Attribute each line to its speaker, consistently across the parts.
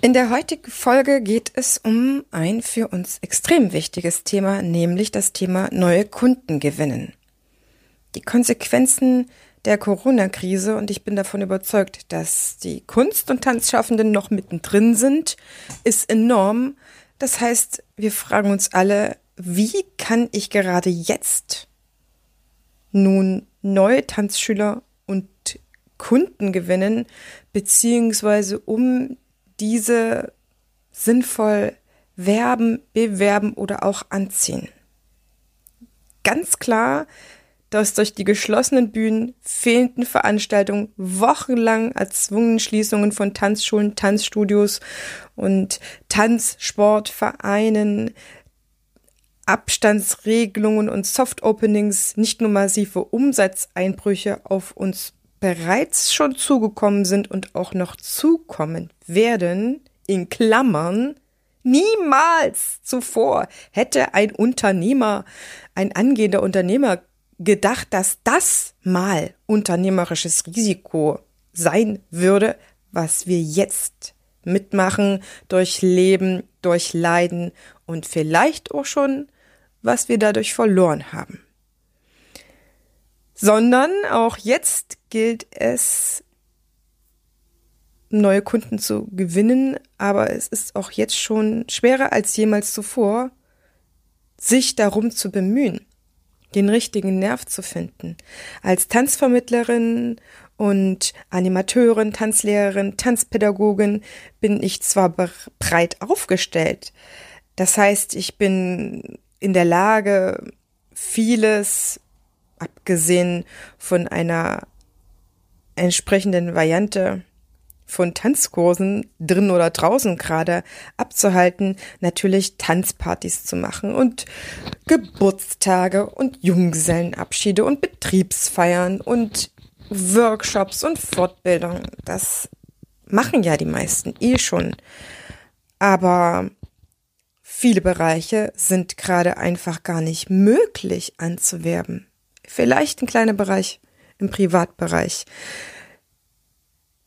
Speaker 1: In der heutigen Folge geht es um ein für uns extrem wichtiges Thema, nämlich das Thema neue Kunden gewinnen. Die Konsequenzen der Corona-Krise und ich bin davon überzeugt, dass die Kunst- und Tanzschaffenden noch mittendrin sind, ist enorm. Das heißt, wir fragen uns alle, wie kann ich gerade jetzt nun neue Tanzschüler und Kunden gewinnen, beziehungsweise um diese sinnvoll werben, bewerben oder auch anziehen. Ganz klar, dass durch die geschlossenen Bühnen, fehlenden Veranstaltungen, wochenlang erzwungenen Schließungen von Tanzschulen, Tanzstudios und Tanzsportvereinen, Abstandsregelungen und Soft-Openings nicht nur massive Umsatzeinbrüche auf uns bereits schon zugekommen sind und auch noch zukommen werden, in Klammern, niemals zuvor hätte ein Unternehmer, ein angehender Unternehmer gedacht, dass das mal unternehmerisches Risiko sein würde, was wir jetzt mitmachen, durchleben, durchleiden und vielleicht auch schon, was wir dadurch verloren haben sondern auch jetzt gilt es, neue Kunden zu gewinnen, aber es ist auch jetzt schon schwerer als jemals zuvor, sich darum zu bemühen, den richtigen Nerv zu finden. Als Tanzvermittlerin und Animateurin, Tanzlehrerin, Tanzpädagogin bin ich zwar breit aufgestellt, das heißt, ich bin in der Lage, vieles abgesehen von einer entsprechenden Variante von Tanzkursen drin oder draußen gerade abzuhalten, natürlich Tanzpartys zu machen und Geburtstage und Junggesellenabschiede und Betriebsfeiern und Workshops und Fortbildung. Das machen ja die meisten eh schon. Aber viele Bereiche sind gerade einfach gar nicht möglich anzuwerben. Vielleicht ein kleiner Bereich im Privatbereich.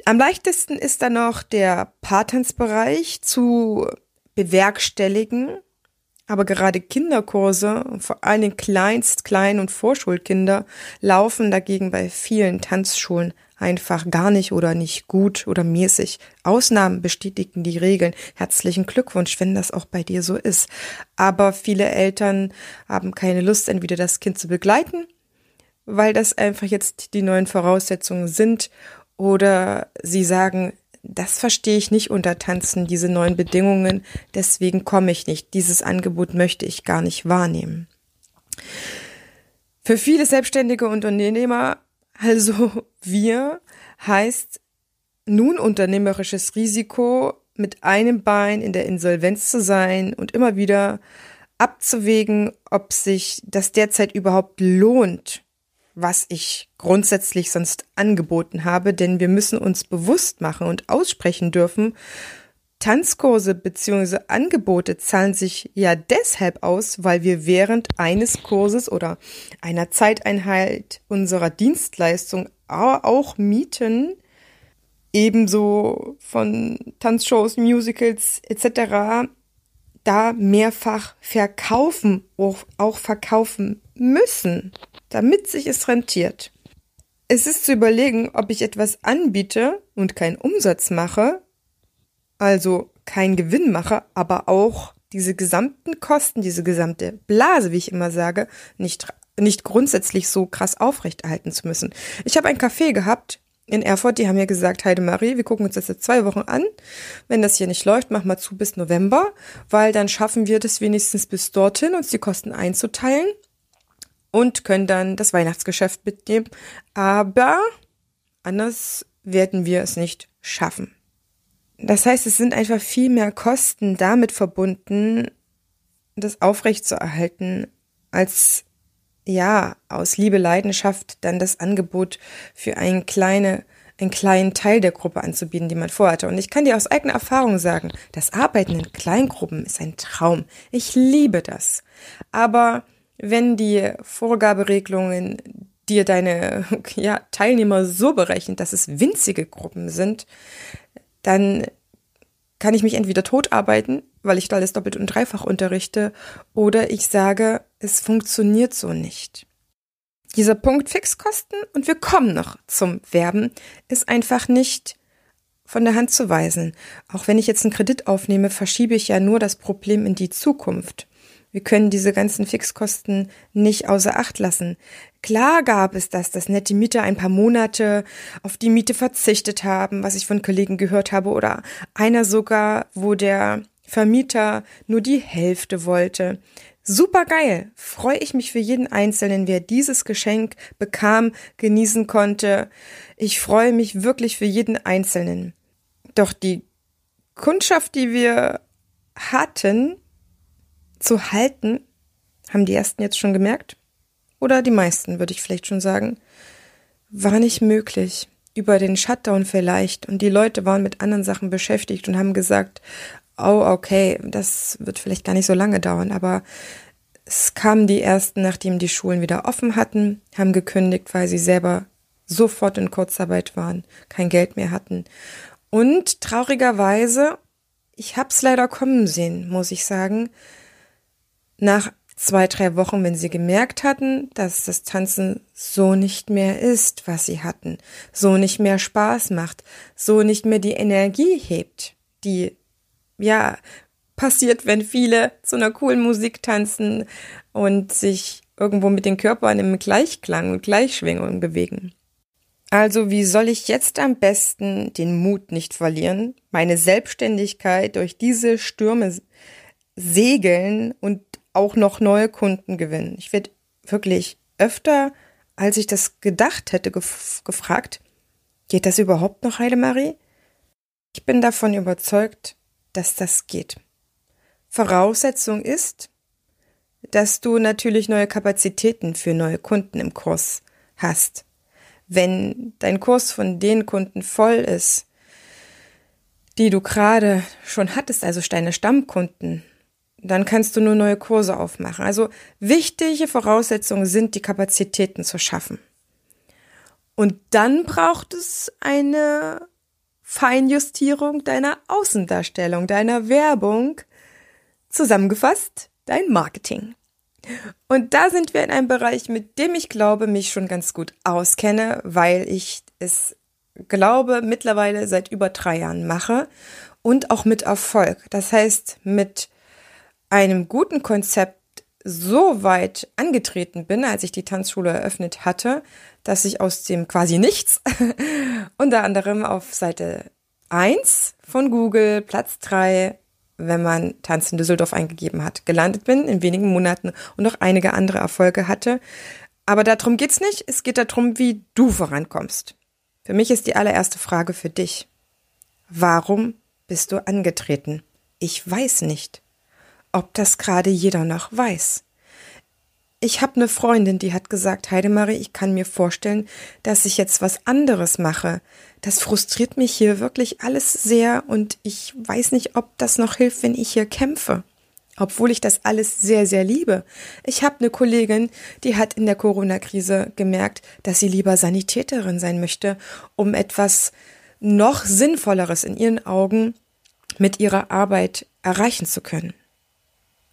Speaker 1: Am leichtesten ist dann noch der Patentsbereich zu bewerkstelligen. Aber gerade Kinderkurse, vor allem Kleinst-, Klein- und Vorschulkinder, laufen dagegen bei vielen Tanzschulen einfach gar nicht oder nicht gut oder mäßig. Ausnahmen bestätigen die Regeln. Herzlichen Glückwunsch, wenn das auch bei dir so ist. Aber viele Eltern haben keine Lust, entweder das Kind zu begleiten weil das einfach jetzt die neuen Voraussetzungen sind oder sie sagen, das verstehe ich nicht unter Tanzen, diese neuen Bedingungen, deswegen komme ich nicht. Dieses Angebot möchte ich gar nicht wahrnehmen. Für viele selbstständige Unternehmer, also wir, heißt nun unternehmerisches Risiko, mit einem Bein in der Insolvenz zu sein und immer wieder abzuwägen, ob sich das derzeit überhaupt lohnt, was ich grundsätzlich sonst angeboten habe, denn wir müssen uns bewusst machen und aussprechen dürfen, Tanzkurse bzw. Angebote zahlen sich ja deshalb aus, weil wir während eines Kurses oder einer Zeiteinheit unserer Dienstleistung auch mieten, ebenso von Tanzshows, Musicals etc. da mehrfach verkaufen, auch verkaufen müssen damit sich es rentiert. Es ist zu überlegen, ob ich etwas anbiete und keinen Umsatz mache, also keinen Gewinn mache, aber auch diese gesamten Kosten, diese gesamte Blase, wie ich immer sage, nicht, nicht grundsätzlich so krass aufrechterhalten zu müssen. Ich habe ein Café gehabt in Erfurt, die haben mir gesagt, Heidemarie, wir gucken uns das jetzt zwei Wochen an. Wenn das hier nicht läuft, mach mal zu bis November, weil dann schaffen wir das wenigstens bis dorthin, uns die Kosten einzuteilen und können dann das Weihnachtsgeschäft mitnehmen. Aber anders werden wir es nicht schaffen. Das heißt, es sind einfach viel mehr Kosten damit verbunden, das aufrechtzuerhalten, als ja, aus Liebe, Leidenschaft dann das Angebot für einen, kleine, einen kleinen Teil der Gruppe anzubieten, die man vorhatte. Und ich kann dir aus eigener Erfahrung sagen, das Arbeiten in Kleingruppen ist ein Traum. Ich liebe das. Aber wenn die Vorgaberegelungen dir deine ja, Teilnehmer so berechnen, dass es winzige Gruppen sind, dann kann ich mich entweder tot arbeiten, weil ich da alles doppelt und dreifach unterrichte, oder ich sage, es funktioniert so nicht. Dieser Punkt Fixkosten, und wir kommen noch zum Werben, ist einfach nicht von der Hand zu weisen. Auch wenn ich jetzt einen Kredit aufnehme, verschiebe ich ja nur das Problem in die Zukunft. Wir können diese ganzen Fixkosten nicht außer Acht lassen. Klar gab es das, dass nette Mieter ein paar Monate auf die Miete verzichtet haben, was ich von Kollegen gehört habe, oder einer sogar, wo der Vermieter nur die Hälfte wollte. Super geil. Freue ich mich für jeden Einzelnen, wer dieses Geschenk bekam, genießen konnte. Ich freue mich wirklich für jeden Einzelnen. Doch die Kundschaft, die wir hatten, zu halten, haben die ersten jetzt schon gemerkt, oder die meisten, würde ich vielleicht schon sagen, war nicht möglich. Über den Shutdown vielleicht. Und die Leute waren mit anderen Sachen beschäftigt und haben gesagt, oh, okay, das wird vielleicht gar nicht so lange dauern. Aber es kamen die ersten, nachdem die Schulen wieder offen hatten, haben gekündigt, weil sie selber sofort in Kurzarbeit waren, kein Geld mehr hatten. Und traurigerweise, ich hab's leider kommen sehen, muss ich sagen, nach zwei, drei Wochen, wenn sie gemerkt hatten, dass das Tanzen so nicht mehr ist, was sie hatten, so nicht mehr Spaß macht, so nicht mehr die Energie hebt, die, ja, passiert, wenn viele zu einer coolen Musik tanzen und sich irgendwo mit den Körpern im Gleichklang und Gleichschwingung bewegen. Also wie soll ich jetzt am besten den Mut nicht verlieren, meine Selbstständigkeit durch diese Stürme segeln und auch noch neue Kunden gewinnen. Ich werde wirklich öfter, als ich das gedacht hätte, gef gefragt, geht das überhaupt noch, Heidemarie? Ich bin davon überzeugt, dass das geht. Voraussetzung ist, dass du natürlich neue Kapazitäten für neue Kunden im Kurs hast. Wenn dein Kurs von den Kunden voll ist, die du gerade schon hattest, also deine Stammkunden, dann kannst du nur neue Kurse aufmachen. Also wichtige Voraussetzungen sind, die Kapazitäten zu schaffen. Und dann braucht es eine Feinjustierung deiner Außendarstellung, deiner Werbung, zusammengefasst dein Marketing. Und da sind wir in einem Bereich, mit dem ich glaube, mich schon ganz gut auskenne, weil ich es glaube mittlerweile seit über drei Jahren mache und auch mit Erfolg. Das heißt, mit einem guten Konzept so weit angetreten bin, als ich die Tanzschule eröffnet hatte, dass ich aus dem quasi nichts unter anderem auf Seite 1 von Google, Platz 3, wenn man Tanz in Düsseldorf eingegeben hat, gelandet bin in wenigen Monaten und noch einige andere Erfolge hatte. Aber darum geht's nicht. Es geht darum, wie du vorankommst. Für mich ist die allererste Frage für dich. Warum bist du angetreten? Ich weiß nicht ob das gerade jeder noch weiß. Ich habe eine Freundin, die hat gesagt, Heidemarie, ich kann mir vorstellen, dass ich jetzt was anderes mache. Das frustriert mich hier wirklich alles sehr und ich weiß nicht, ob das noch hilft, wenn ich hier kämpfe. Obwohl ich das alles sehr, sehr liebe. Ich habe eine Kollegin, die hat in der Corona-Krise gemerkt, dass sie lieber Sanitäterin sein möchte, um etwas noch Sinnvolleres in ihren Augen mit ihrer Arbeit erreichen zu können.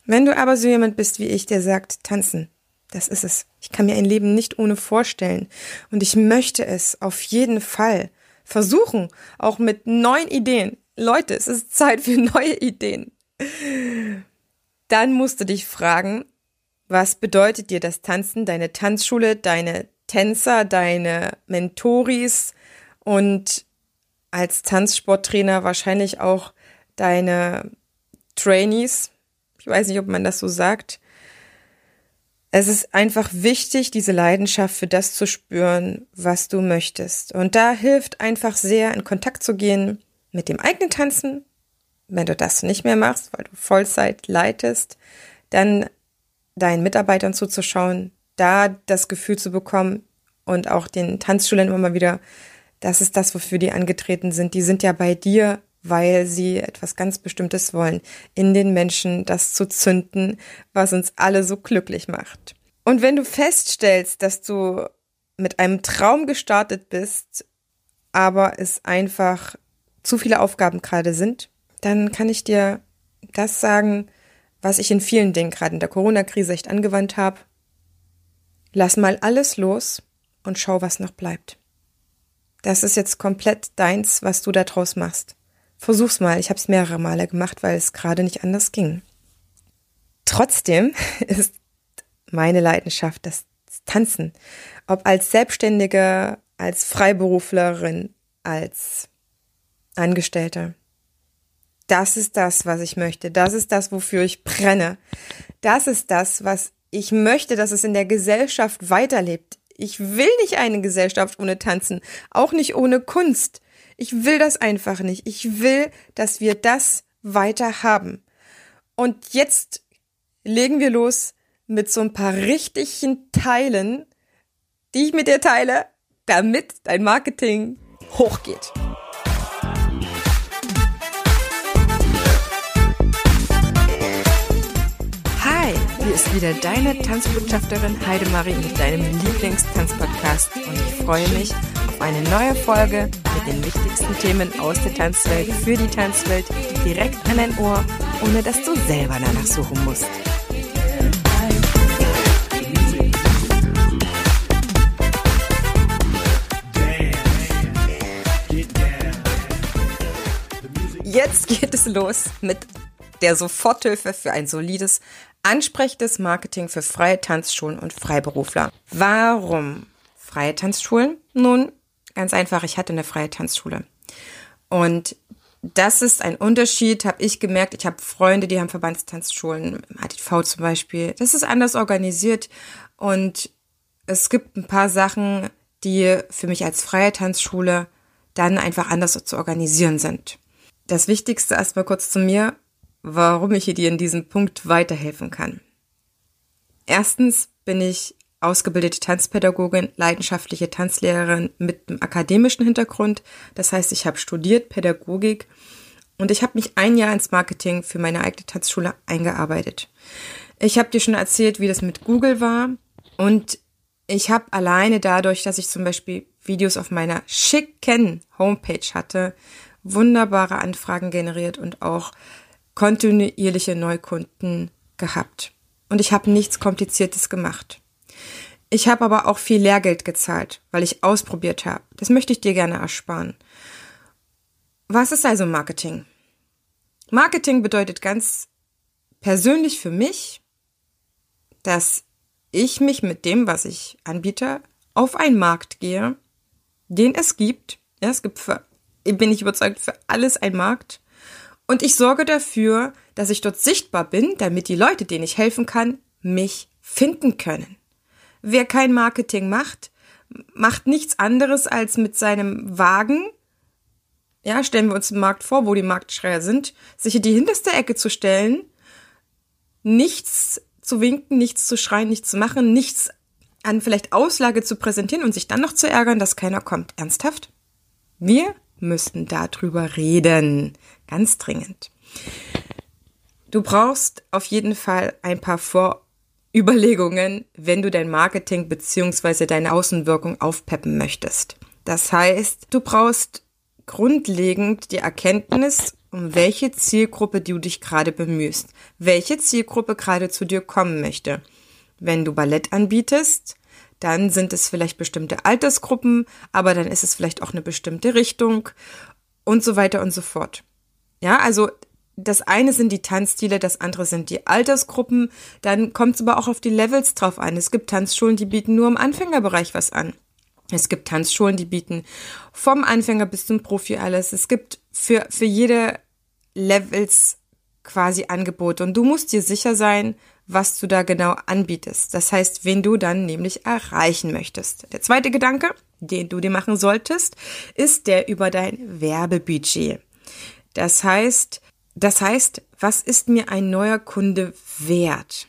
Speaker 1: Wenn du aber so jemand bist wie ich, der sagt, tanzen, das ist es. Ich kann mir ein Leben nicht ohne vorstellen. Und ich möchte es auf jeden Fall versuchen, auch mit neuen Ideen. Leute, es ist Zeit für neue Ideen. Dann musst du dich fragen, was bedeutet dir das Tanzen, deine Tanzschule, deine Tänzer, deine Mentoris und als Tanzsporttrainer wahrscheinlich auch deine Trainees, weiß nicht, ob man das so sagt. Es ist einfach wichtig, diese Leidenschaft für das zu spüren, was du möchtest. Und da hilft einfach sehr, in Kontakt zu gehen mit dem eigenen Tanzen. Wenn du das nicht mehr machst, weil du Vollzeit leitest, dann deinen Mitarbeitern zuzuschauen, da das Gefühl zu bekommen und auch den Tanzschülern immer mal wieder, das ist das, wofür die angetreten sind. Die sind ja bei dir weil sie etwas ganz Bestimmtes wollen, in den Menschen das zu zünden, was uns alle so glücklich macht. Und wenn du feststellst, dass du mit einem Traum gestartet bist, aber es einfach zu viele Aufgaben gerade sind, dann kann ich dir das sagen, was ich in vielen Dingen gerade in der Corona-Krise echt angewandt habe. Lass mal alles los und schau, was noch bleibt. Das ist jetzt komplett deins, was du da draus machst. Versuch's mal. Ich habe es mehrere Male gemacht, weil es gerade nicht anders ging. Trotzdem ist meine Leidenschaft das Tanzen. Ob als Selbstständige, als Freiberuflerin, als Angestellte. Das ist das, was ich möchte. Das ist das, wofür ich brenne. Das ist das, was ich möchte, dass es in der Gesellschaft weiterlebt. Ich will nicht eine Gesellschaft ohne Tanzen, auch nicht ohne Kunst. Ich will das einfach nicht. Ich will, dass wir das weiter haben. Und jetzt legen wir los mit so ein paar richtigen Teilen, die ich mit dir teile, damit dein Marketing hochgeht. Hier ist wieder deine Tanzbotschafterin Heidemarie mit deinem Lieblingstanzpodcast und ich freue mich auf eine neue Folge den wichtigsten Themen aus der Tanzwelt für die Tanzwelt direkt an dein Ohr, ohne dass du selber danach suchen musst. Jetzt geht es los mit der Soforthilfe für ein solides Ansprechendes Marketing für freie Tanzschulen und Freiberufler. Warum freie Tanzschulen? Nun, ganz einfach, ich hatte eine freie Tanzschule. Und das ist ein Unterschied, habe ich gemerkt. Ich habe Freunde, die haben Verbandstanzschulen, ATV zum Beispiel. Das ist anders organisiert und es gibt ein paar Sachen, die für mich als freie Tanzschule dann einfach anders zu organisieren sind. Das Wichtigste erstmal kurz zu mir warum ich dir in diesem Punkt weiterhelfen kann. Erstens bin ich ausgebildete Tanzpädagogin, leidenschaftliche Tanzlehrerin mit einem akademischen Hintergrund. Das heißt, ich habe studiert Pädagogik und ich habe mich ein Jahr ins Marketing für meine eigene Tanzschule eingearbeitet. Ich habe dir schon erzählt, wie das mit Google war und ich habe alleine dadurch, dass ich zum Beispiel Videos auf meiner schicken Homepage hatte, wunderbare Anfragen generiert und auch kontinuierliche Neukunden gehabt. Und ich habe nichts Kompliziertes gemacht. Ich habe aber auch viel Lehrgeld gezahlt, weil ich ausprobiert habe. Das möchte ich dir gerne ersparen. Was ist also Marketing? Marketing bedeutet ganz persönlich für mich, dass ich mich mit dem, was ich anbiete, auf einen Markt gehe, den es gibt. Ja, es gibt für, bin ich überzeugt, für alles ein Markt. Und ich sorge dafür, dass ich dort sichtbar bin, damit die Leute, denen ich helfen kann, mich finden können. Wer kein Marketing macht, macht nichts anderes als mit seinem Wagen, ja, stellen wir uns den Markt vor, wo die Marktschreier sind, sich in die hinterste Ecke zu stellen, nichts zu winken, nichts zu schreien, nichts zu machen, nichts an vielleicht Auslage zu präsentieren und sich dann noch zu ärgern, dass keiner kommt. Ernsthaft? Wir müssten darüber reden. Ganz dringend. Du brauchst auf jeden Fall ein paar Vorüberlegungen, wenn du dein Marketing bzw. deine Außenwirkung aufpeppen möchtest. Das heißt, du brauchst grundlegend die Erkenntnis, um welche Zielgruppe du dich gerade bemühst, welche Zielgruppe gerade zu dir kommen möchte. Wenn du Ballett anbietest, dann sind es vielleicht bestimmte Altersgruppen, aber dann ist es vielleicht auch eine bestimmte Richtung und so weiter und so fort. Ja, also das eine sind die Tanzstile, das andere sind die Altersgruppen. Dann kommt es aber auch auf die Levels drauf an. Es gibt Tanzschulen, die bieten nur im Anfängerbereich was an. Es gibt Tanzschulen, die bieten vom Anfänger bis zum Profi alles. Es gibt für, für jede Levels quasi Angebote. Und du musst dir sicher sein, was du da genau anbietest. Das heißt, wen du dann nämlich erreichen möchtest. Der zweite Gedanke, den du dir machen solltest, ist der über dein Werbebudget. Das heißt, das heißt, was ist mir ein neuer Kunde wert?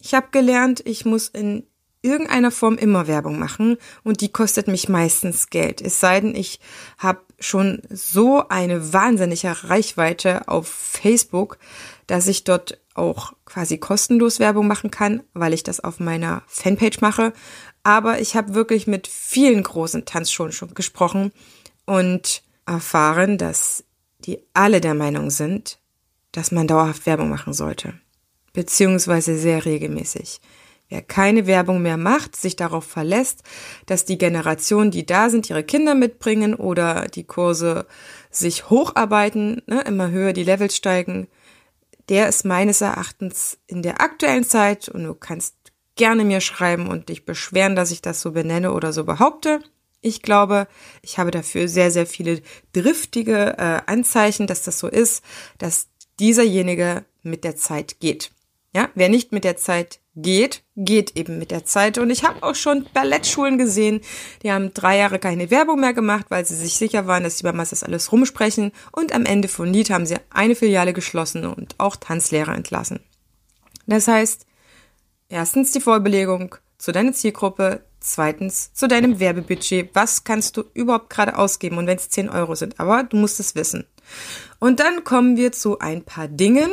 Speaker 1: Ich habe gelernt, ich muss in irgendeiner Form immer Werbung machen und die kostet mich meistens Geld. Es sei denn, ich habe schon so eine wahnsinnige Reichweite auf Facebook, dass ich dort auch quasi kostenlos Werbung machen kann, weil ich das auf meiner Fanpage mache. Aber ich habe wirklich mit vielen großen Tanzschulen schon gesprochen und erfahren, dass die alle der Meinung sind, dass man dauerhaft Werbung machen sollte. Beziehungsweise sehr regelmäßig. Wer keine Werbung mehr macht, sich darauf verlässt, dass die Generationen, die da sind, ihre Kinder mitbringen oder die Kurse sich hocharbeiten, ne, immer höher die Levels steigen, der ist meines Erachtens in der aktuellen Zeit, und du kannst gerne mir schreiben und dich beschweren, dass ich das so benenne oder so behaupte. Ich glaube, ich habe dafür sehr, sehr viele driftige äh, Anzeichen, dass das so ist, dass dieserjenige mit der Zeit geht. Ja, wer nicht mit der Zeit geht, geht eben mit der Zeit. Und ich habe auch schon Ballettschulen gesehen, die haben drei Jahre keine Werbung mehr gemacht, weil sie sich sicher waren, dass die Mamas das alles rumsprechen. Und am Ende von Lied haben sie eine Filiale geschlossen und auch Tanzlehrer entlassen. Das heißt, erstens die Vorbelegung zu deiner Zielgruppe, zweitens zu deinem Werbebudget. Was kannst du überhaupt gerade ausgeben? Und wenn es 10 Euro sind, aber du musst es wissen. Und dann kommen wir zu ein paar Dingen,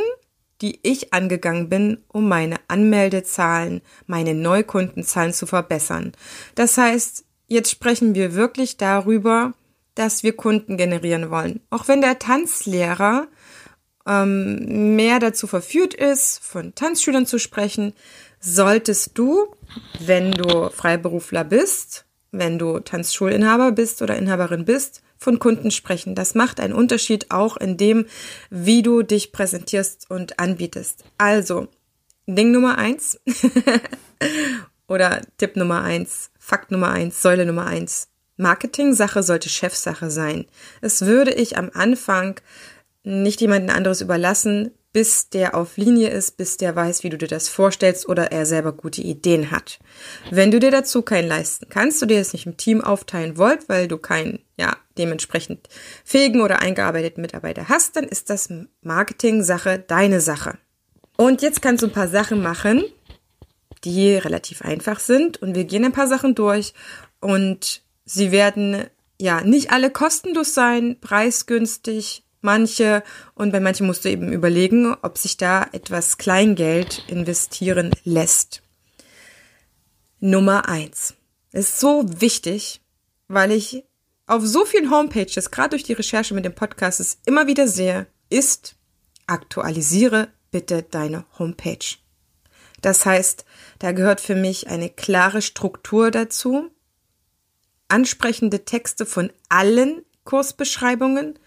Speaker 1: die ich angegangen bin, um meine Anmeldezahlen, meine Neukundenzahlen zu verbessern. Das heißt, jetzt sprechen wir wirklich darüber, dass wir Kunden generieren wollen. Auch wenn der Tanzlehrer ähm, mehr dazu verführt ist, von Tanzschülern zu sprechen, solltest du, wenn du Freiberufler bist, wenn du Tanzschulinhaber bist oder Inhaberin bist, von Kunden sprechen. Das macht einen Unterschied auch in dem, wie du dich präsentierst und anbietest. Also, Ding Nummer eins oder Tipp Nummer eins, Fakt Nummer eins, Säule Nummer eins. Marketing-Sache sollte Chefsache sein. Es würde ich am Anfang nicht jemanden anderes überlassen, bis der auf Linie ist, bis der weiß, wie du dir das vorstellst oder er selber gute Ideen hat. Wenn du dir dazu keinen leisten kannst, du dir das nicht im Team aufteilen wollt, weil du keinen, ja, dementsprechend fähigen oder eingearbeiteten Mitarbeiter hast, dann ist das Marketing-Sache deine Sache. Und jetzt kannst du ein paar Sachen machen, die relativ einfach sind und wir gehen ein paar Sachen durch und sie werden ja nicht alle kostenlos sein, preisgünstig, manche und bei manchen musst du eben überlegen, ob sich da etwas Kleingeld investieren lässt. Nummer eins ist so wichtig, weil ich auf so vielen Homepages, gerade durch die Recherche mit dem Podcast, es immer wieder sehe, ist aktualisiere bitte deine Homepage. Das heißt, da gehört für mich eine klare Struktur dazu, ansprechende Texte von allen Kursbeschreibungen,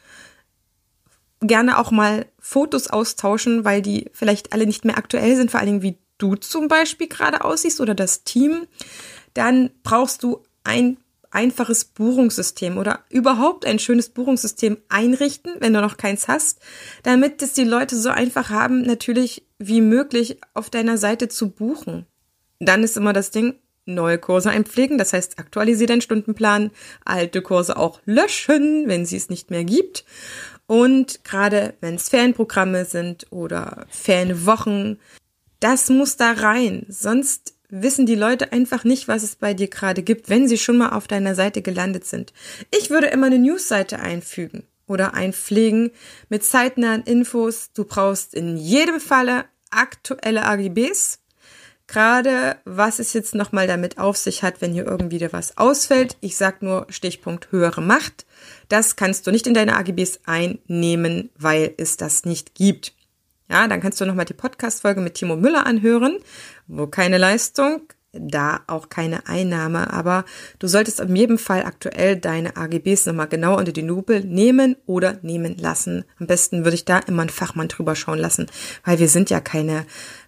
Speaker 1: gerne auch mal Fotos austauschen, weil die vielleicht alle nicht mehr aktuell sind, vor allen Dingen wie du zum Beispiel gerade aussiehst oder das Team. Dann brauchst du ein einfaches Buchungssystem oder überhaupt ein schönes Buchungssystem einrichten, wenn du noch keins hast, damit es die Leute so einfach haben, natürlich wie möglich auf deiner Seite zu buchen. Dann ist immer das Ding, neue Kurse einpflegen, das heißt aktualisiere deinen Stundenplan, alte Kurse auch löschen, wenn sie es nicht mehr gibt und gerade wenn es Fanprogramme sind oder Fanwochen, das muss da rein. Sonst wissen die Leute einfach nicht, was es bei dir gerade gibt, wenn sie schon mal auf deiner Seite gelandet sind. Ich würde immer eine Newsseite einfügen oder einpflegen mit zeitnahen Infos. Du brauchst in jedem Falle aktuelle AGBs, Gerade was es jetzt nochmal damit auf sich hat, wenn hier irgendwie was ausfällt. Ich sag nur Stichpunkt höhere Macht. Das kannst du nicht in deine AGBs einnehmen, weil es das nicht gibt. Ja, dann kannst du nochmal die Podcast-Folge mit Timo Müller anhören, wo keine Leistung, da auch keine Einnahme, aber du solltest in jedem Fall aktuell deine AGBs nochmal genau unter die Lupe nehmen oder nehmen lassen. Am besten würde ich da immer einen Fachmann drüber schauen lassen, weil wir sind ja keine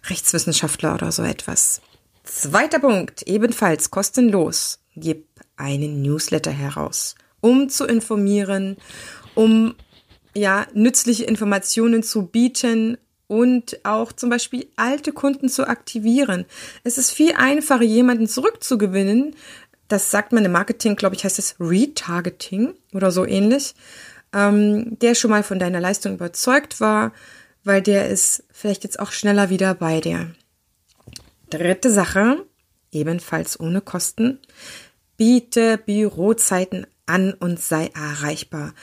Speaker 1: Rechtswissenschaftler oder so etwas. Zweiter Punkt, ebenfalls kostenlos. Gib einen Newsletter heraus, um zu informieren, um ja, nützliche Informationen zu bieten und auch zum Beispiel alte Kunden zu aktivieren. Es ist viel einfacher, jemanden zurückzugewinnen. Das sagt man im Marketing, glaube ich, heißt es Retargeting oder so ähnlich, ähm, der schon mal von deiner Leistung überzeugt war, weil der ist vielleicht jetzt auch schneller wieder bei dir. Dritte Sache, ebenfalls ohne Kosten, biete Bürozeiten an und sei erreichbar.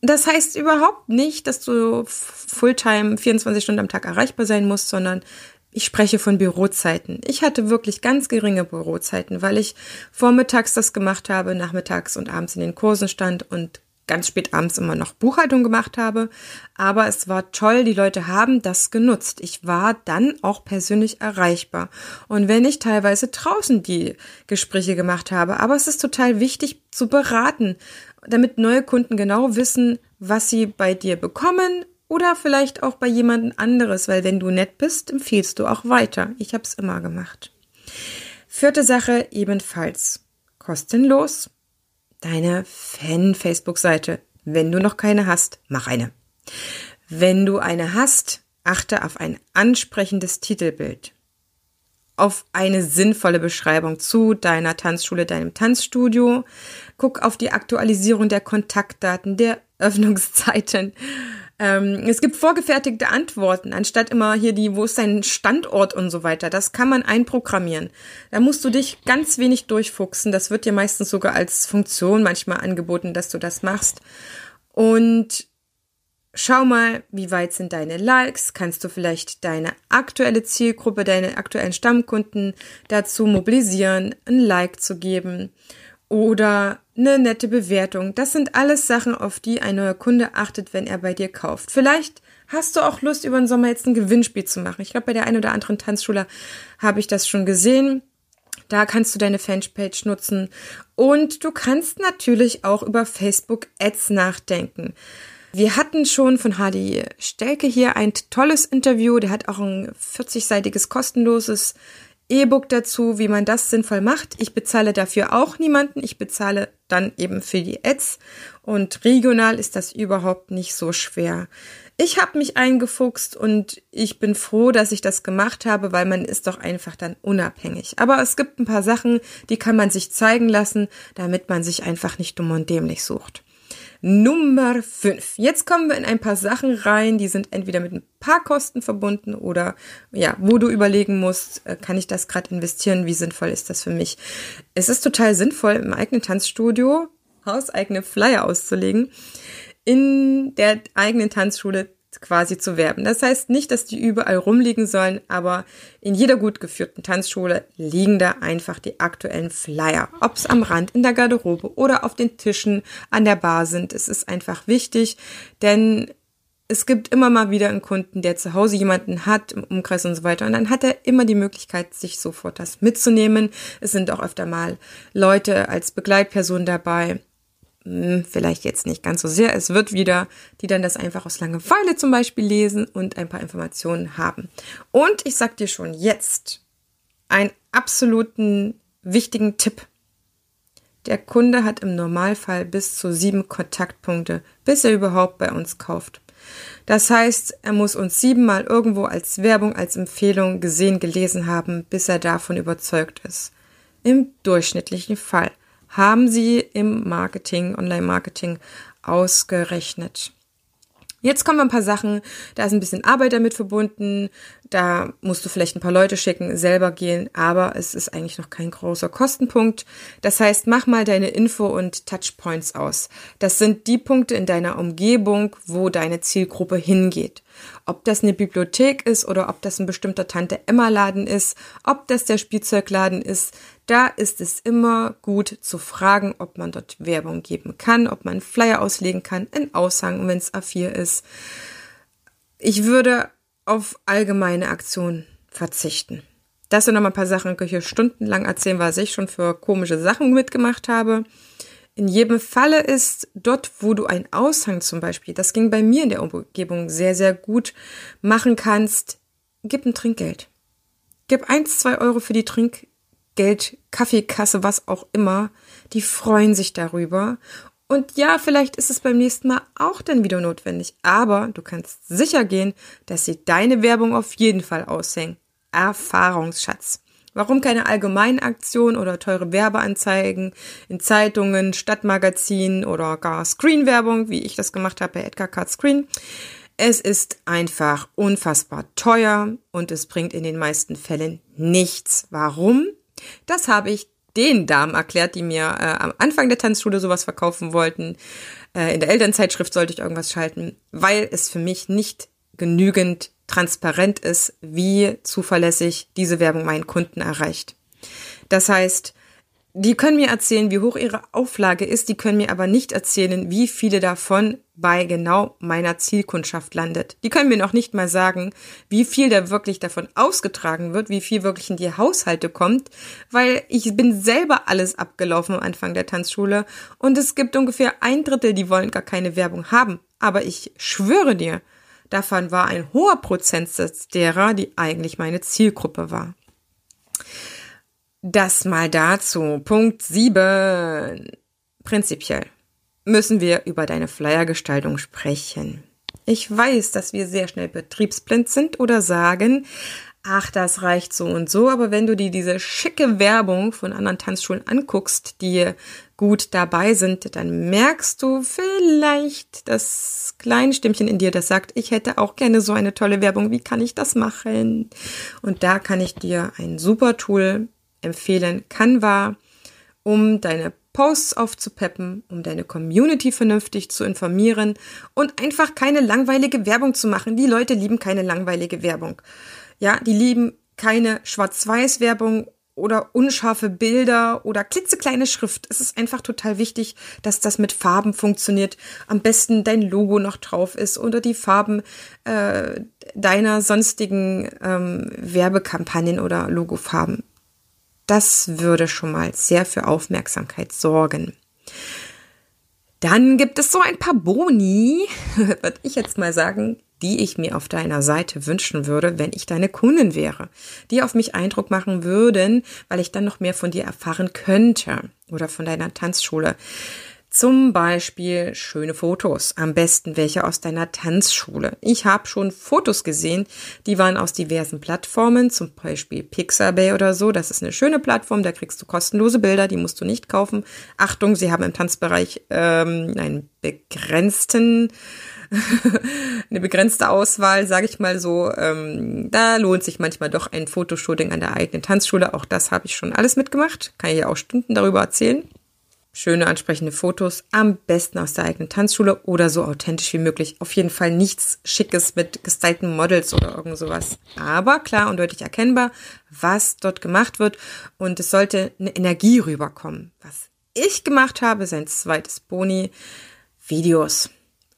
Speaker 1: Das heißt überhaupt nicht, dass du Fulltime 24 Stunden am Tag erreichbar sein musst, sondern ich spreche von Bürozeiten. Ich hatte wirklich ganz geringe Bürozeiten, weil ich vormittags das gemacht habe, nachmittags und abends in den Kursen stand und ganz spät abends immer noch Buchhaltung gemacht habe. Aber es war toll, die Leute haben das genutzt. Ich war dann auch persönlich erreichbar. Und wenn ich teilweise draußen die Gespräche gemacht habe. Aber es ist total wichtig zu beraten, damit neue Kunden genau wissen, was sie bei dir bekommen oder vielleicht auch bei jemand anderes, weil wenn du nett bist, empfiehlst du auch weiter. Ich habe es immer gemacht. Vierte Sache ebenfalls kostenlos deine Fan-Facebook-Seite. Wenn du noch keine hast, mach eine. Wenn du eine hast, achte auf ein ansprechendes Titelbild, auf eine sinnvolle Beschreibung zu deiner Tanzschule, deinem Tanzstudio. Guck auf die Aktualisierung der Kontaktdaten, der Öffnungszeiten ähm, es gibt vorgefertigte Antworten, anstatt immer hier die, wo ist dein Standort und so weiter. Das kann man einprogrammieren. Da musst du dich ganz wenig durchfuchsen. Das wird dir meistens sogar als Funktion manchmal angeboten, dass du das machst. Und schau mal, wie weit sind deine Likes? Kannst du vielleicht deine aktuelle Zielgruppe, deine aktuellen Stammkunden dazu mobilisieren, ein Like zu geben? Oder eine nette Bewertung. Das sind alles Sachen, auf die ein neuer Kunde achtet, wenn er bei dir kauft. Vielleicht hast du auch Lust, über den Sommer jetzt ein Gewinnspiel zu machen. Ich glaube, bei der einen oder anderen Tanzschule habe ich das schon gesehen. Da kannst du deine Fanpage nutzen. Und du kannst natürlich auch über Facebook Ads nachdenken. Wir hatten schon von Hardy Stelke hier ein tolles Interview. Der hat auch ein 40-seitiges kostenloses E-Book dazu, wie man das sinnvoll macht. Ich bezahle dafür auch niemanden. Ich bezahle dann eben für die Ads. Und regional ist das überhaupt nicht so schwer. Ich habe mich eingefuchst und ich bin froh, dass ich das gemacht habe, weil man ist doch einfach dann unabhängig. Aber es gibt ein paar Sachen, die kann man sich zeigen lassen, damit man sich einfach nicht dumm und dämlich sucht. Nummer 5. Jetzt kommen wir in ein paar Sachen rein, die sind entweder mit ein paar Kosten verbunden oder ja, wo du überlegen musst, äh, kann ich das gerade investieren, wie sinnvoll ist das für mich? Es ist total sinnvoll, im eigenen Tanzstudio hauseigene Flyer auszulegen, in der eigenen Tanzschule quasi zu werben. Das heißt nicht, dass die überall rumliegen sollen, aber in jeder gut geführten Tanzschule liegen da einfach die aktuellen Flyer. Ob es am Rand, in der Garderobe oder auf den Tischen an der Bar sind, es ist einfach wichtig, denn es gibt immer mal wieder einen Kunden, der zu Hause jemanden hat, im Umkreis und so weiter. Und dann hat er immer die Möglichkeit, sich sofort das mitzunehmen. Es sind auch öfter mal Leute als Begleitperson dabei. Hm, vielleicht jetzt nicht ganz so sehr. Es wird wieder, die dann das einfach aus Langeweile zum Beispiel lesen und ein paar Informationen haben. Und ich sag dir schon jetzt einen absoluten wichtigen Tipp. Der Kunde hat im Normalfall bis zu sieben Kontaktpunkte, bis er überhaupt bei uns kauft. Das heißt, er muss uns siebenmal irgendwo als Werbung, als Empfehlung gesehen, gelesen haben, bis er davon überzeugt ist. Im durchschnittlichen Fall haben sie im Marketing, Online-Marketing ausgerechnet. Jetzt kommen ein paar Sachen, da ist ein bisschen Arbeit damit verbunden, da musst du vielleicht ein paar Leute schicken, selber gehen, aber es ist eigentlich noch kein großer Kostenpunkt. Das heißt, mach mal deine Info- und Touchpoints aus. Das sind die Punkte in deiner Umgebung, wo deine Zielgruppe hingeht. Ob das eine Bibliothek ist oder ob das ein bestimmter Tante-Emma-Laden ist, ob das der Spielzeugladen ist, da ist es immer gut zu fragen, ob man dort Werbung geben kann, ob man Flyer auslegen kann, einen Aushang, wenn es A4 ist. Ich würde auf allgemeine Aktionen verzichten. Das sind noch mal ein paar Sachen, ich hier stundenlang erzählen, was ich schon für komische Sachen mitgemacht habe. In jedem Falle ist dort, wo du einen Aushang zum Beispiel, das ging bei mir in der Umgebung sehr, sehr gut, machen kannst, gib ein Trinkgeld. Gib eins, zwei Euro für die Trinkgeld, Kaffeekasse, was auch immer. Die freuen sich darüber. Und ja, vielleicht ist es beim nächsten Mal auch dann wieder notwendig. Aber du kannst sicher gehen, dass sie deine Werbung auf jeden Fall aushängen. Erfahrungsschatz. Warum keine Allgemeinaktion oder teure Werbeanzeigen in Zeitungen, Stadtmagazinen oder gar Screenwerbung, wie ich das gemacht habe bei Edgar Card Screen? Es ist einfach unfassbar teuer und es bringt in den meisten Fällen nichts. Warum? Das habe ich den Damen erklärt, die mir äh, am Anfang der Tanzschule sowas verkaufen wollten. Äh, in der Elternzeitschrift sollte ich irgendwas schalten, weil es für mich nicht genügend transparent ist, wie zuverlässig diese Werbung meinen Kunden erreicht. Das heißt, die können mir erzählen, wie hoch ihre Auflage ist, die können mir aber nicht erzählen, wie viele davon bei genau meiner Zielkundschaft landet. Die können mir noch nicht mal sagen, wie viel da wirklich davon ausgetragen wird, wie viel wirklich in die Haushalte kommt, weil ich bin selber alles abgelaufen am Anfang der Tanzschule und es gibt ungefähr ein Drittel, die wollen gar keine Werbung haben. Aber ich schwöre dir, davon war ein hoher Prozentsatz derer, die eigentlich meine Zielgruppe war. Das mal dazu. Punkt 7. Prinzipiell müssen wir über deine Flyergestaltung sprechen. Ich weiß, dass wir sehr schnell betriebsblind sind oder sagen, ach, das reicht so und so, aber wenn du dir diese schicke Werbung von anderen Tanzschulen anguckst, die gut dabei sind, dann merkst du vielleicht das kleine Stimmchen in dir, das sagt, ich hätte auch gerne so eine tolle Werbung, wie kann ich das machen? Und da kann ich dir ein super Tool empfehlen Canva, um deine Posts aufzupeppen, um deine Community vernünftig zu informieren und einfach keine langweilige Werbung zu machen. Die Leute lieben keine langweilige Werbung. Ja, die lieben keine Schwarz-Weiß-Werbung oder unscharfe Bilder oder klitzekleine Schrift. Es ist einfach total wichtig, dass das mit Farben funktioniert. Am besten dein Logo noch drauf ist oder die Farben äh, deiner sonstigen ähm, Werbekampagnen oder Logofarben. Das würde schon mal sehr für Aufmerksamkeit sorgen. Dann gibt es so ein paar Boni, würde ich jetzt mal sagen, die ich mir auf deiner Seite wünschen würde, wenn ich deine Kundin wäre, die auf mich Eindruck machen würden, weil ich dann noch mehr von dir erfahren könnte oder von deiner Tanzschule. Zum Beispiel schöne Fotos, am besten welche aus deiner Tanzschule. Ich habe schon Fotos gesehen, die waren aus diversen Plattformen, zum Beispiel Pixabay oder so. Das ist eine schöne Plattform, da kriegst du kostenlose Bilder, die musst du nicht kaufen. Achtung, sie haben im Tanzbereich ähm, einen begrenzten eine begrenzte Auswahl, sage ich mal so. Ähm, da lohnt sich manchmal doch ein Fotoshooting an der eigenen Tanzschule. Auch das habe ich schon alles mitgemacht. Kann ich ja auch Stunden darüber erzählen schöne, ansprechende Fotos, am besten aus der eigenen Tanzschule oder so authentisch wie möglich. Auf jeden Fall nichts Schickes mit gestylten Models oder irgend sowas. Aber klar und deutlich erkennbar, was dort gemacht wird und es sollte eine Energie rüberkommen. Was ich gemacht habe, ist ein zweites Boni. Videos.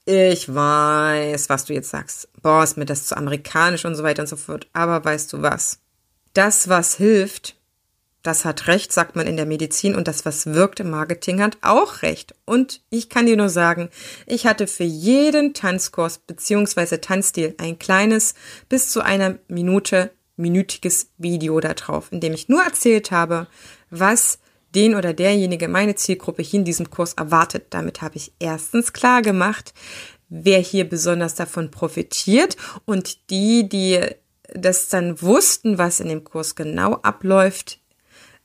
Speaker 1: Ich weiß, was du jetzt sagst. Boah, ist mir das zu amerikanisch und so weiter und so fort. Aber weißt du was? Das, was hilft, das hat recht, sagt man in der Medizin und das, was wirkt im Marketing, hat auch recht. Und ich kann dir nur sagen, ich hatte für jeden Tanzkurs beziehungsweise Tanzstil ein kleines bis zu einer Minute minütiges Video da drauf, in dem ich nur erzählt habe, was den oder derjenige meine Zielgruppe hier in diesem Kurs erwartet. Damit habe ich erstens klar gemacht, wer hier besonders davon profitiert und die, die das dann wussten, was in dem Kurs genau abläuft,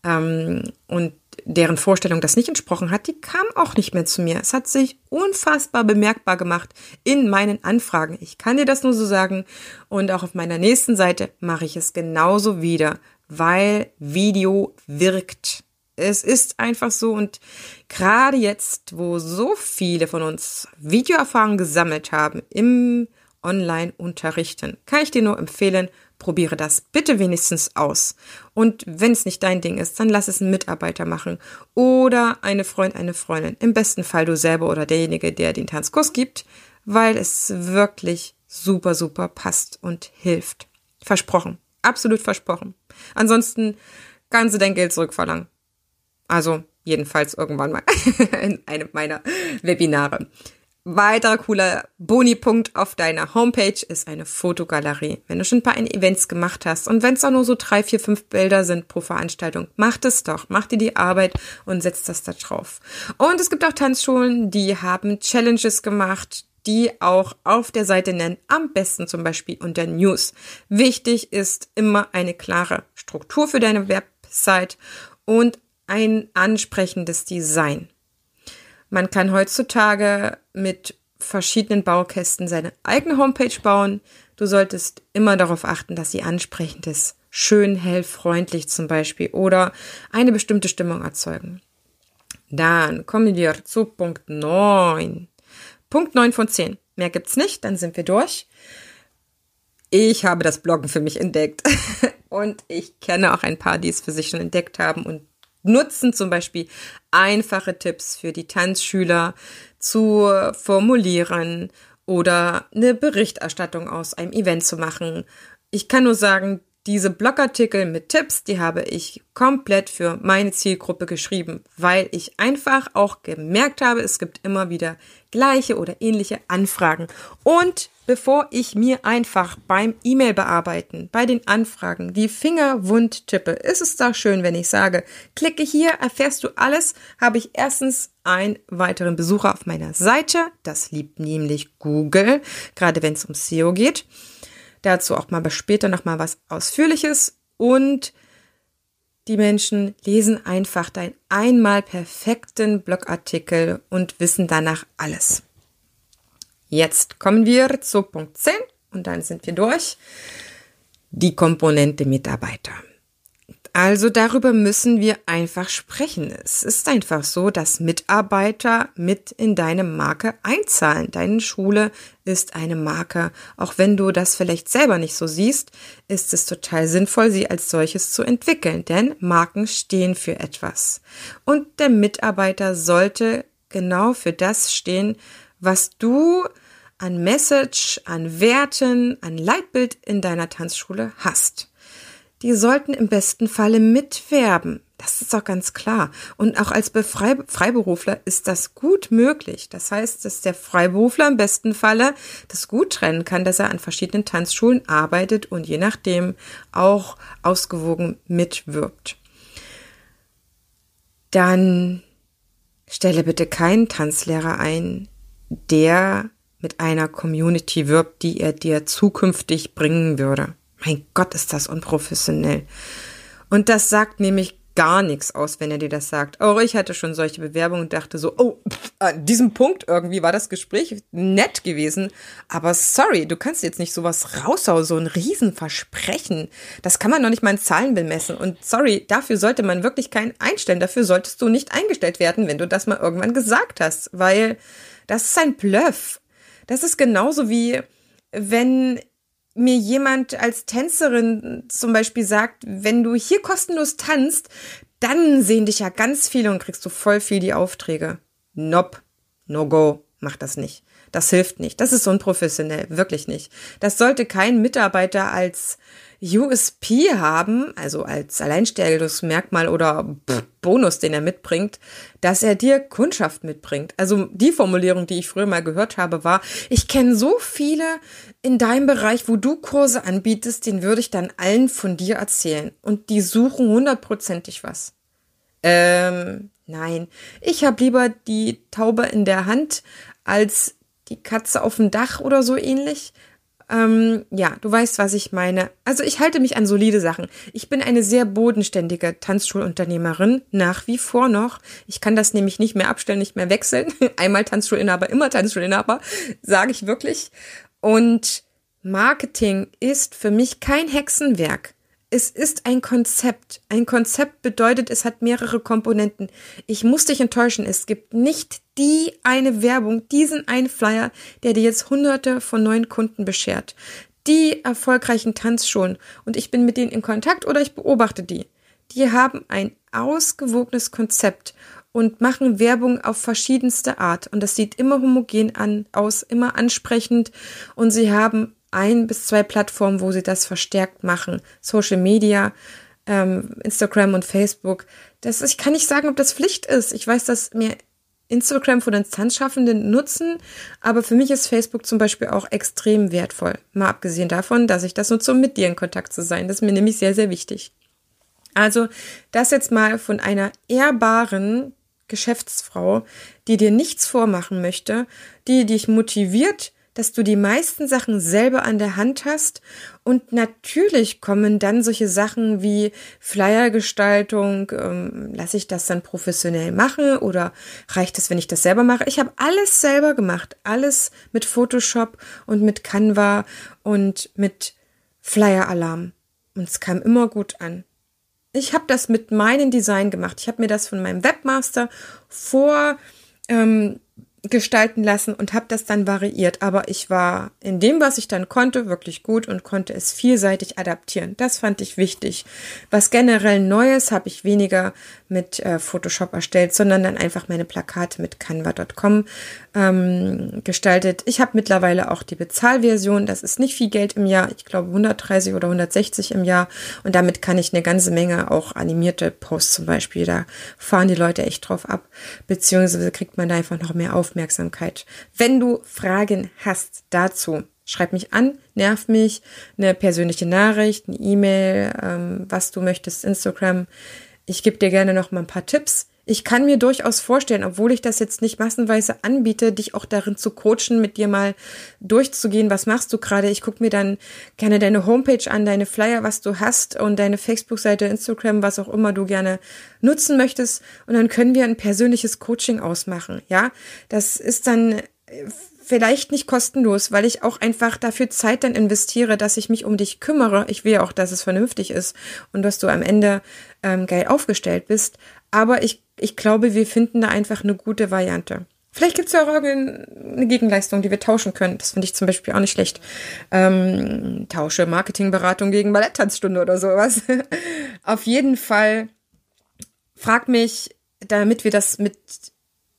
Speaker 1: ähm, und deren Vorstellung das nicht entsprochen hat, die kam auch nicht mehr zu mir. Es hat sich unfassbar bemerkbar gemacht in meinen Anfragen. Ich kann dir das nur so sagen. Und auch auf meiner nächsten Seite mache ich es genauso wieder, weil Video wirkt. Es ist einfach so und gerade jetzt, wo so viele von uns Videoerfahrung gesammelt haben im Online-Unterrichten, kann ich dir nur empfehlen, probiere das bitte wenigstens aus. Und wenn es nicht dein Ding ist, dann lass es einen Mitarbeiter machen oder eine Freund, eine Freundin. Im besten Fall du selber oder derjenige, der den Tanzkurs gibt, weil es wirklich super, super passt und hilft. Versprochen. Absolut versprochen. Ansonsten kannst du dein Geld zurückverlangen. Also jedenfalls irgendwann mal in einem meiner Webinare. Weiterer cooler Boni-Punkt auf deiner Homepage ist eine Fotogalerie. Wenn du schon ein paar Events gemacht hast und wenn es auch nur so drei, vier, fünf Bilder sind pro Veranstaltung, mach das doch. Mach dir die Arbeit und setz das da drauf. Und es gibt auch Tanzschulen, die haben Challenges gemacht, die auch auf der Seite nennen, am besten zum Beispiel unter News. Wichtig ist immer eine klare Struktur für deine Website und ein ansprechendes Design. Man kann heutzutage mit verschiedenen Baukästen seine eigene Homepage bauen. Du solltest immer darauf achten, dass sie ansprechend ist. Schön, hell, freundlich zum Beispiel oder eine bestimmte Stimmung erzeugen. Dann kommen wir zu Punkt 9. Punkt 9 von 10. Mehr gibt's nicht, dann sind wir durch. Ich habe das Bloggen für mich entdeckt. und ich kenne auch ein paar, die es für sich schon entdeckt haben und nutzen zum Beispiel einfache Tipps für die Tanzschüler zu formulieren oder eine Berichterstattung aus einem Event zu machen. Ich kann nur sagen, diese Blogartikel mit Tipps, die habe ich komplett für meine Zielgruppe geschrieben, weil ich einfach auch gemerkt habe, es gibt immer wieder gleiche oder ähnliche Anfragen. Und bevor ich mir einfach beim E-Mail bearbeiten, bei den Anfragen die Finger wund tippe, ist es doch schön, wenn ich sage, klicke hier, erfährst du alles, habe ich erstens einen weiteren Besucher auf meiner Seite. Das liebt nämlich Google, gerade wenn es um SEO geht. Dazu auch mal später noch mal was Ausführliches und die Menschen lesen einfach deinen einmal perfekten Blogartikel und wissen danach alles. Jetzt kommen wir zu Punkt 10 und dann sind wir durch. Die Komponente Mitarbeiter. Also darüber müssen wir einfach sprechen. Es ist einfach so, dass Mitarbeiter mit in deine Marke einzahlen. Deine Schule ist eine Marke. Auch wenn du das vielleicht selber nicht so siehst, ist es total sinnvoll, sie als solches zu entwickeln, denn Marken stehen für etwas. Und der Mitarbeiter sollte genau für das stehen, was du an Message, an Werten, an Leitbild in deiner Tanzschule hast die sollten im besten Falle mitwerben. Das ist doch ganz klar. Und auch als Befrei Freiberufler ist das gut möglich. Das heißt, dass der Freiberufler im besten Falle das gut trennen kann, dass er an verschiedenen Tanzschulen arbeitet und je nachdem auch ausgewogen mitwirbt. Dann stelle bitte keinen Tanzlehrer ein, der mit einer Community wirbt, die er dir zukünftig bringen würde. Mein Gott, ist das unprofessionell. Und das sagt nämlich gar nichts aus, wenn er dir das sagt. Auch ich hatte schon solche Bewerbungen und dachte so, oh, an diesem Punkt irgendwie war das Gespräch nett gewesen. Aber sorry, du kannst jetzt nicht sowas raushauen, so ein Riesenversprechen. Das kann man noch nicht mal in Zahlen bemessen. Und sorry, dafür sollte man wirklich keinen einstellen. Dafür solltest du nicht eingestellt werden, wenn du das mal irgendwann gesagt hast. Weil das ist ein Bluff. Das ist genauso wie, wenn mir jemand als Tänzerin zum Beispiel sagt, wenn du hier kostenlos tanzt, dann sehen dich ja ganz viele und kriegst du voll viel die Aufträge. Nope, no go, mach das nicht. Das hilft nicht. Das ist unprofessionell, wirklich nicht. Das sollte kein Mitarbeiter als USP haben, also als Alleinstellungsmerkmal oder Bonus, den er mitbringt, dass er dir Kundschaft mitbringt. Also die Formulierung, die ich früher mal gehört habe, war, ich kenne so viele in deinem Bereich, wo du Kurse anbietest, den würde ich dann allen von dir erzählen. Und die suchen hundertprozentig was. Ähm, nein. Ich habe lieber die Taube in der Hand als die Katze auf dem Dach oder so ähnlich. Ähm, ja, du weißt, was ich meine. Also ich halte mich an solide Sachen. Ich bin eine sehr bodenständige Tanzschulunternehmerin, nach wie vor noch. Ich kann das nämlich nicht mehr abstellen, nicht mehr wechseln. Einmal Tanzschulinhaber, immer Tanzschulinhaber, sage ich wirklich. Und Marketing ist für mich kein Hexenwerk. Es ist ein Konzept. Ein Konzept bedeutet, es hat mehrere Komponenten. Ich muss dich enttäuschen, es gibt nicht die eine Werbung, diesen einen Flyer, der dir jetzt hunderte von neuen Kunden beschert. Die erfolgreichen Tanzschulen, und ich bin mit denen in Kontakt oder ich beobachte die, die haben ein ausgewogenes Konzept und machen Werbung auf verschiedenste Art. Und das sieht immer homogen an, aus, immer ansprechend. Und sie haben ein bis zwei Plattformen, wo sie das verstärkt machen. Social Media, ähm, Instagram und Facebook. Das, ich kann nicht sagen, ob das Pflicht ist. Ich weiß, dass mir Instagram von den Tanzschaffenden nutzen, aber für mich ist Facebook zum Beispiel auch extrem wertvoll. Mal abgesehen davon, dass ich das nutze, um mit dir in Kontakt zu sein. Das ist mir nämlich sehr, sehr wichtig. Also das jetzt mal von einer ehrbaren Geschäftsfrau, die dir nichts vormachen möchte, die dich motiviert, dass du die meisten Sachen selber an der Hand hast und natürlich kommen dann solche Sachen wie Flyergestaltung, ähm, lasse ich das dann professionell machen oder reicht es, wenn ich das selber mache? Ich habe alles selber gemacht, alles mit Photoshop und mit Canva und mit Flyer-Alarm und es kam immer gut an. Ich habe das mit meinem Design gemacht. Ich habe mir das von meinem Webmaster vor ähm, gestalten lassen und habe das dann variiert. Aber ich war in dem, was ich dann konnte, wirklich gut und konnte es vielseitig adaptieren. Das fand ich wichtig. Was generell Neues habe ich weniger mit äh, Photoshop erstellt, sondern dann einfach meine Plakate mit canva.com ähm, gestaltet. Ich habe mittlerweile auch die Bezahlversion. Das ist nicht viel Geld im Jahr. Ich glaube 130 oder 160 im Jahr. Und damit kann ich eine ganze Menge auch animierte Posts zum Beispiel. Da fahren die Leute echt drauf ab. Beziehungsweise kriegt man da einfach noch mehr Aufmerksamkeit. Wenn du Fragen hast dazu, schreib mich an, nerv mich, eine persönliche Nachricht, eine E-Mail, ähm, was du möchtest, Instagram. Ich gebe dir gerne noch mal ein paar Tipps ich kann mir durchaus vorstellen, obwohl ich das jetzt nicht massenweise anbiete, dich auch darin zu coachen, mit dir mal durchzugehen, was machst du gerade. Ich gucke mir dann gerne deine Homepage an, deine Flyer, was du hast und deine Facebook-Seite, Instagram, was auch immer du gerne nutzen möchtest. Und dann können wir ein persönliches Coaching ausmachen. Ja, das ist dann vielleicht nicht kostenlos, weil ich auch einfach dafür Zeit dann investiere, dass ich mich um dich kümmere. Ich will ja auch, dass es vernünftig ist und dass du am Ende ähm, geil aufgestellt bist. Aber ich, ich glaube, wir finden da einfach eine gute Variante. Vielleicht gibt es ja auch eine Gegenleistung, die wir tauschen können. Das finde ich zum Beispiel auch nicht schlecht. Ähm, tausche Marketingberatung gegen Balletttanzstunde oder sowas. Auf jeden Fall frag mich, damit wir das mit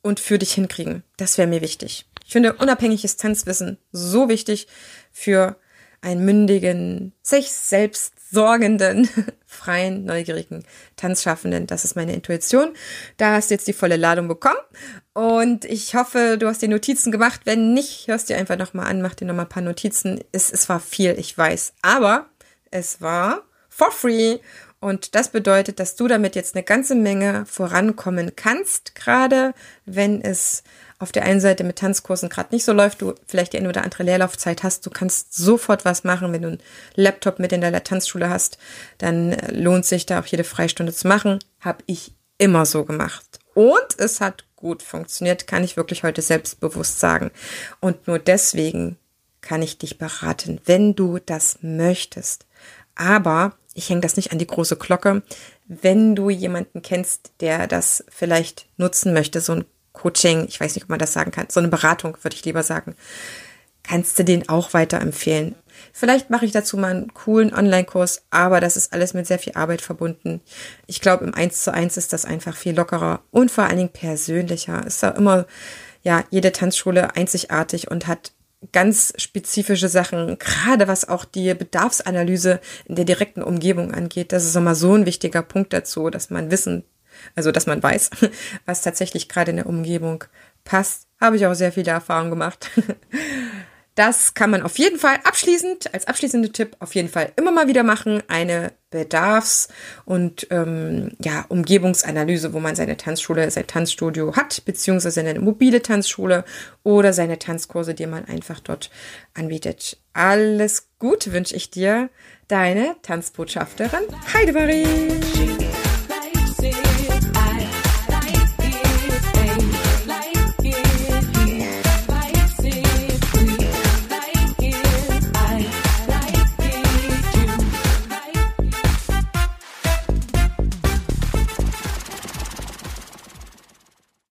Speaker 1: und für dich hinkriegen. Das wäre mir wichtig. Ich finde unabhängiges Tanzwissen so wichtig für einen mündigen, sich selbst sorgenden, freien, neugierigen Tanzschaffenden. Das ist meine Intuition. Da hast du jetzt die volle Ladung bekommen. Und ich hoffe, du hast die Notizen gemacht. Wenn nicht, hörst dir einfach nochmal an, mach dir nochmal ein paar Notizen. Es, es war viel, ich weiß. Aber es war for free. Und das bedeutet, dass du damit jetzt eine ganze Menge vorankommen kannst, gerade wenn es auf der einen Seite mit Tanzkursen gerade nicht so läuft, du vielleicht die eine oder andere Leerlaufzeit hast, du kannst sofort was machen, wenn du einen Laptop mit in der Tanzschule hast, dann äh, lohnt sich da auch jede Freistunde zu machen. Hab ich immer so gemacht. Und es hat gut funktioniert, kann ich wirklich heute selbstbewusst sagen. Und nur deswegen kann ich dich beraten, wenn du das möchtest. Aber ich hänge das nicht an die große Glocke. Wenn du jemanden kennst, der das vielleicht nutzen möchte, so ein Coaching, ich weiß nicht, ob man das sagen kann, so eine Beratung, würde ich lieber sagen, kannst du den auch weiterempfehlen. Vielleicht mache ich dazu mal einen coolen Online-Kurs, aber das ist alles mit sehr viel Arbeit verbunden. Ich glaube, im 1 zu 1 ist das einfach viel lockerer und vor allen Dingen persönlicher. Ist da immer, ja, jede Tanzschule einzigartig und hat ganz spezifische Sachen, gerade was auch die Bedarfsanalyse in der direkten Umgebung angeht. Das ist immer so ein wichtiger Punkt dazu, dass man Wissen also, dass man weiß, was tatsächlich gerade in der Umgebung passt, habe ich auch sehr viele Erfahrungen gemacht. Das kann man auf jeden Fall abschließend, als abschließender Tipp auf jeden Fall immer mal wieder machen. Eine Bedarfs- und ähm, ja, Umgebungsanalyse, wo man seine Tanzschule, sein Tanzstudio hat, beziehungsweise eine mobile Tanzschule oder seine Tanzkurse, die man einfach dort anbietet. Alles Gute wünsche ich dir, deine Tanzbotschafterin Heidemarie.